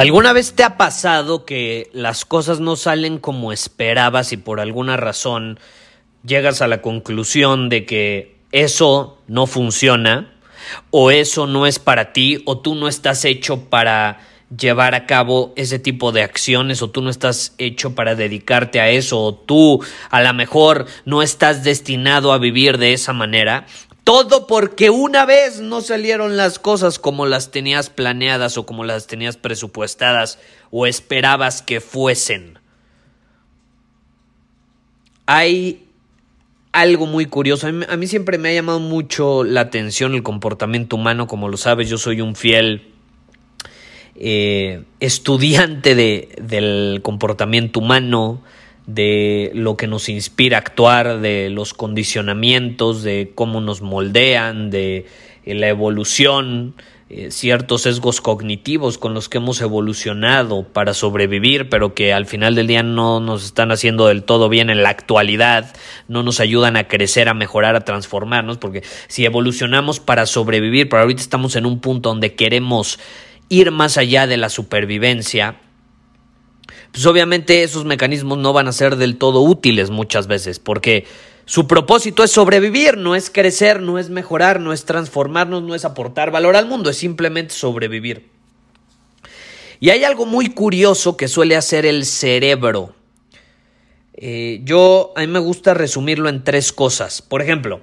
¿Alguna vez te ha pasado que las cosas no salen como esperabas y por alguna razón llegas a la conclusión de que eso no funciona o eso no es para ti o tú no estás hecho para llevar a cabo ese tipo de acciones o tú no estás hecho para dedicarte a eso o tú a lo mejor no estás destinado a vivir de esa manera todo porque una vez no salieron las cosas como las tenías planeadas o como las tenías presupuestadas o esperabas que fuesen. Hay algo muy curioso. A mí, siempre me ha llamado mucho la atención el comportamiento humano. Como lo sabes, yo soy un fiel eh, estudiante de, del comportamiento humano, de lo que nos inspira a actuar, de los condicionamientos, de cómo nos moldean, de eh, la evolución, eh, ciertos sesgos cognitivos con los que hemos evolucionado para sobrevivir, pero que al final del día no nos están haciendo del todo bien en la actualidad, no nos ayudan a crecer, a mejorar, a transformarnos, porque si evolucionamos para sobrevivir, pero ahorita estamos en un punto donde queremos ir más allá de la supervivencia, pues obviamente esos mecanismos no van a ser del todo útiles muchas veces, porque su propósito es sobrevivir, no es crecer, no es mejorar, no es transformarnos, no es aportar valor al mundo, es simplemente sobrevivir. Y hay algo muy curioso que suele hacer el cerebro. Eh, yo, a mí me gusta resumirlo en tres cosas. Por ejemplo,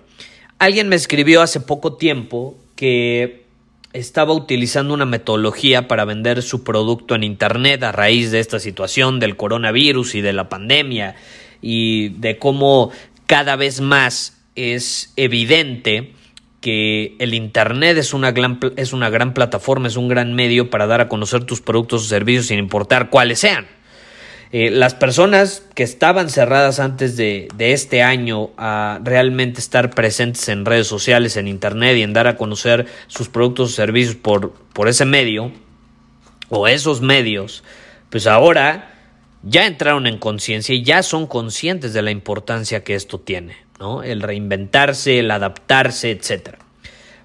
alguien me escribió hace poco tiempo que estaba utilizando una metodología para vender su producto en Internet a raíz de esta situación del coronavirus y de la pandemia y de cómo cada vez más es evidente que el Internet es una, gran, es una gran plataforma, es un gran medio para dar a conocer tus productos o servicios sin importar cuáles sean. Eh, las personas que estaban cerradas antes de, este año a realmente estar presentes en redes sociales, en internet y en dar a conocer sus productos o servicios por, por ese medio o esos medios, pues ahora ya entraron en conciencia y ya son conscientes de la importancia que esto tiene, ¿no? El reinventarse, el adaptarse, etcétera.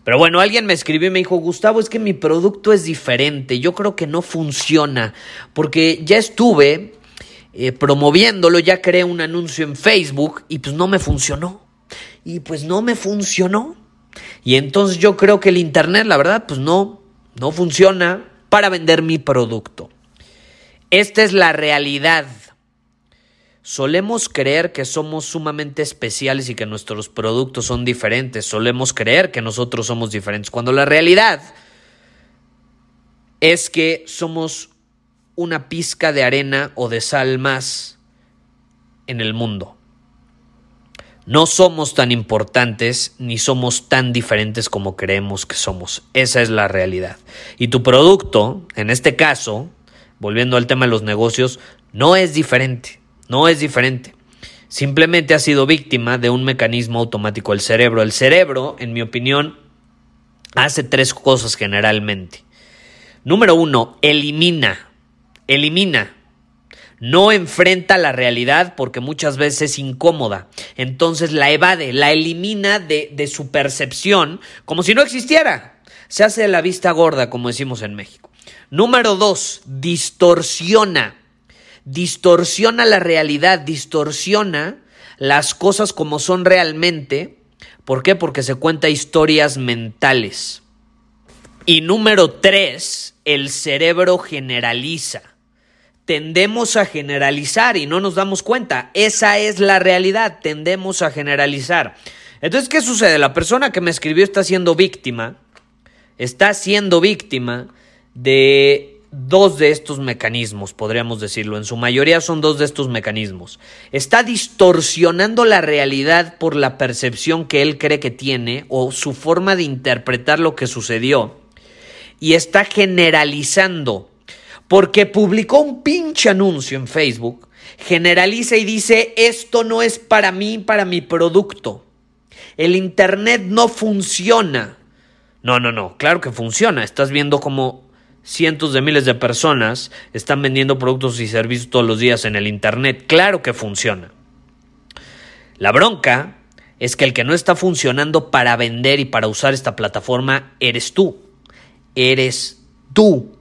Pero bueno, alguien me escribió y me dijo, Gustavo, es que mi producto es diferente, yo creo que no funciona, porque ya estuve eh, promoviéndolo, ya creé un anuncio en Facebook y pues no me funcionó. Y pues no me funcionó. Y entonces yo creo que el Internet, la verdad, pues no, no funciona para vender mi producto. Esta es la realidad. Solemos creer que somos sumamente especiales y que nuestros productos son diferentes. Solemos creer que nosotros somos diferentes, cuando la realidad es que somos una pizca de arena o de sal más en el mundo. No somos tan importantes ni somos tan diferentes como creemos que somos. Esa es la realidad. Y tu producto, en este caso, volviendo al tema de los negocios, no es diferente. No es diferente. Simplemente ha sido víctima de un mecanismo automático del cerebro. El cerebro, en mi opinión, hace tres cosas generalmente. Número uno, elimina elimina. No enfrenta la realidad porque muchas veces es incómoda. Entonces la evade, la elimina de, de su percepción como si no existiera. Se hace de la vista gorda, como decimos en México. Número dos, distorsiona. Distorsiona la realidad, distorsiona las cosas como son realmente. ¿Por qué? Porque se cuenta historias mentales. Y número tres, el cerebro generaliza tendemos a generalizar y no nos damos cuenta. Esa es la realidad, tendemos a generalizar. Entonces, ¿qué sucede? La persona que me escribió está siendo víctima, está siendo víctima de dos de estos mecanismos, podríamos decirlo. En su mayoría son dos de estos mecanismos. Está distorsionando la realidad por la percepción que él cree que tiene o su forma de interpretar lo que sucedió. Y está generalizando. Porque publicó un pinche anuncio en Facebook, generaliza y dice, esto no es para mí, para mi producto. El Internet no funciona. No, no, no, claro que funciona. Estás viendo cómo cientos de miles de personas están vendiendo productos y servicios todos los días en el Internet. Claro que funciona. La bronca es que el que no está funcionando para vender y para usar esta plataforma eres tú. Eres tú.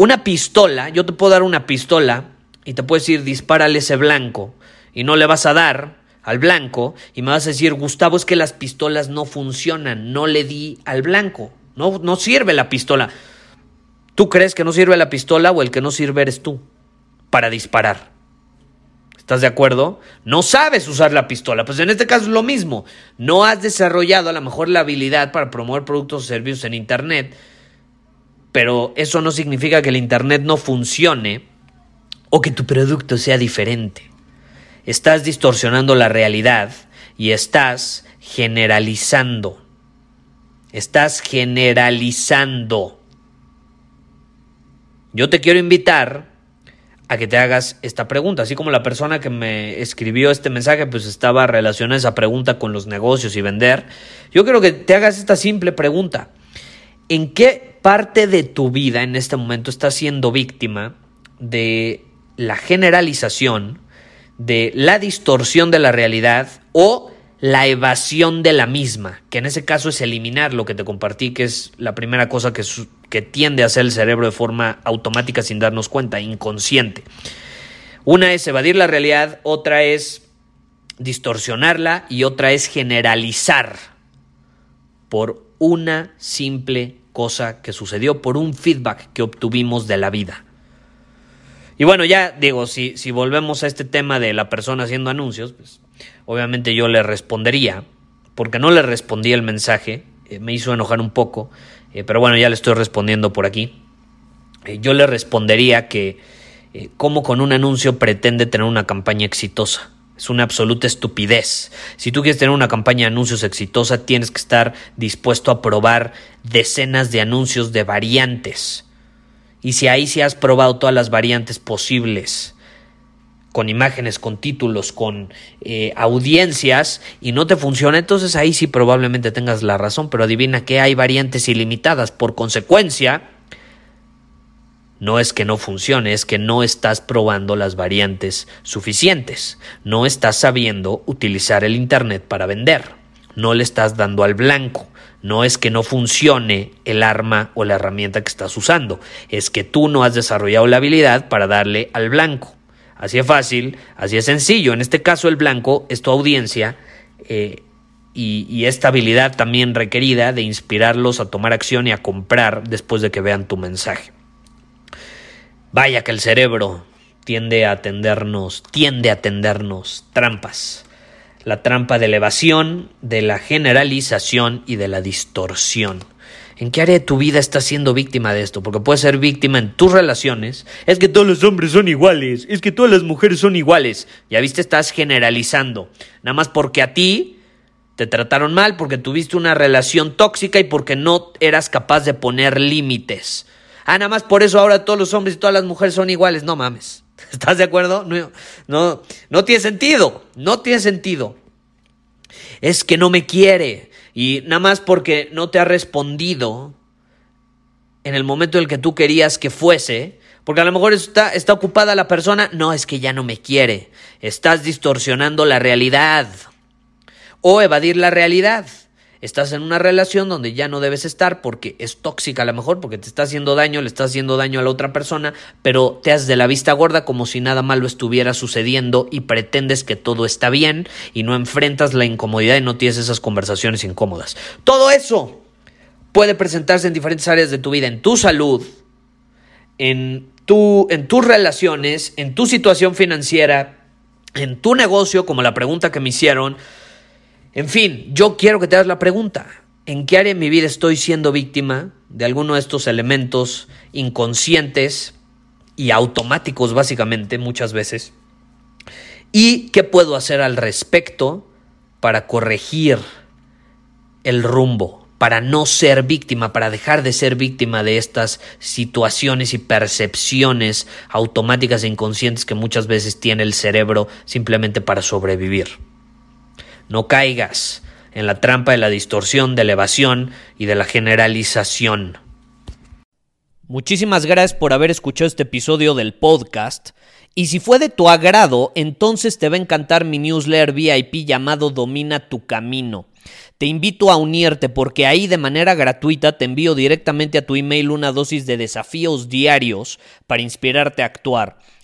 Una pistola, yo te puedo dar una pistola y te puedo decir dispárale ese blanco y no le vas a dar al blanco y me vas a decir Gustavo es que las pistolas no funcionan, no le di al blanco. No, sirve la pistola. ¿Tú crees que no sirve la pistola o el que no sirve eres tú para disparar? ¿Estás de acuerdo? No sabes usar la pistola. Pues en este caso es lo mismo. No has desarrollado a lo mejor la habilidad para promover productos o servicios en Internet, pero eso no significa que el Internet no funcione o que tu producto sea diferente. Estás distorsionando la realidad y estás generalizando. Estás generalizando. Yo te quiero invitar a que te hagas esta pregunta, así como la persona que me escribió este mensaje pues estaba relacionada esa pregunta con los negocios y vender. Yo quiero que te hagas esta simple pregunta. ¿En qué parte de tu vida en este momento estás siendo víctima de la generalización, de la distorsión de la realidad o la evasión de la misma, que en ese caso es eliminar lo que te compartí, que es la primera cosa que, que tiende a hacer el cerebro de forma automática sin darnos cuenta, inconsciente. Una es evadir la realidad, otra es distorsionarla y otra es generalizar por una simple cosa que sucedió, por un feedback que obtuvimos de la vida. Y bueno, ya digo, si, si volvemos a este tema de la persona haciendo anuncios, pues obviamente yo le respondería, porque no le respondí el mensaje, eh, me hizo enojar un poco, eh, pero bueno, ya le estoy respondiendo por aquí. Eh, yo le respondería que cómo con un anuncio pretende tener una campaña exitosa. Es una absoluta estupidez. Si tú quieres tener una campaña de anuncios exitosa, tienes que estar dispuesto a probar decenas de anuncios de variantes y si ahí sí has probado todas las variantes posibles, con imágenes, con títulos, con eh, audiencias, y no te funciona, entonces ahí sí probablemente tengas la razón, pero adivina que hay variantes ilimitadas. Por consecuencia, no es que no funcione, es que no estás probando las variantes suficientes. No estás sabiendo utilizar el Internet para vender. No le estás dando al blanco. No es que no funcione el arma o la herramienta que estás usando, es que tú no has desarrollado la habilidad para darle al blanco. Así es fácil, así es sencillo. En este caso el blanco es tu audiencia eh, y, y esta habilidad también requerida de inspirarlos a tomar acción y a comprar después de que vean tu mensaje. Vaya que el cerebro tiende a tendernos, tiende a tendernos trampas la trampa de elevación, de la generalización y de la distorsión. ¿En qué área de tu vida estás siendo víctima de esto? Porque puedes ser víctima en tus relaciones. Es que todos los hombres son iguales. Es que todas las mujeres son iguales. Ya viste, estás generalizando. Nada más porque a ti te trataron mal, porque tuviste una relación tóxica y porque no eras capaz de poner límites. Ah, nada más por eso ahora todos los hombres y todas las mujeres son iguales. No mames. ¿Estás de acuerdo? No, no, no tiene sentido, no tiene sentido. Es que no me quiere y nada más porque no te ha respondido en el momento en el que tú querías que fuese, porque a lo mejor está, está ocupada la persona, no, es que ya no me quiere, estás distorsionando la realidad o evadir la realidad. Estás en una relación donde ya no debes estar porque es tóxica a lo mejor, porque te está haciendo daño, le está haciendo daño a la otra persona, pero te haces de la vista gorda como si nada malo estuviera sucediendo y pretendes que todo está bien y no enfrentas la incomodidad y no tienes esas conversaciones incómodas. Todo eso puede presentarse en diferentes áreas de tu vida, en tu salud, en tu, en tus relaciones, en tu situación financiera, en tu negocio, como la pregunta que me hicieron. En fin, yo quiero que te hagas la pregunta. ¿En qué área de mi vida estoy siendo víctima de alguno de estos elementos inconscientes y automáticos básicamente muchas veces? ¿Y qué puedo hacer al respecto para corregir el rumbo, para no ser víctima, para dejar de ser víctima de estas situaciones y percepciones automáticas e inconscientes que muchas veces tiene el cerebro simplemente para sobrevivir? No caigas en la trampa de la distorsión, de elevación y de la generalización. Muchísimas gracias por haber escuchado este episodio del podcast. Y si fue de tu agrado, entonces te va a encantar mi newsletter VIP llamado Domina tu Camino. Te invito a unirte porque ahí de manera gratuita te envío directamente a tu email una dosis de desafíos diarios para inspirarte a actuar.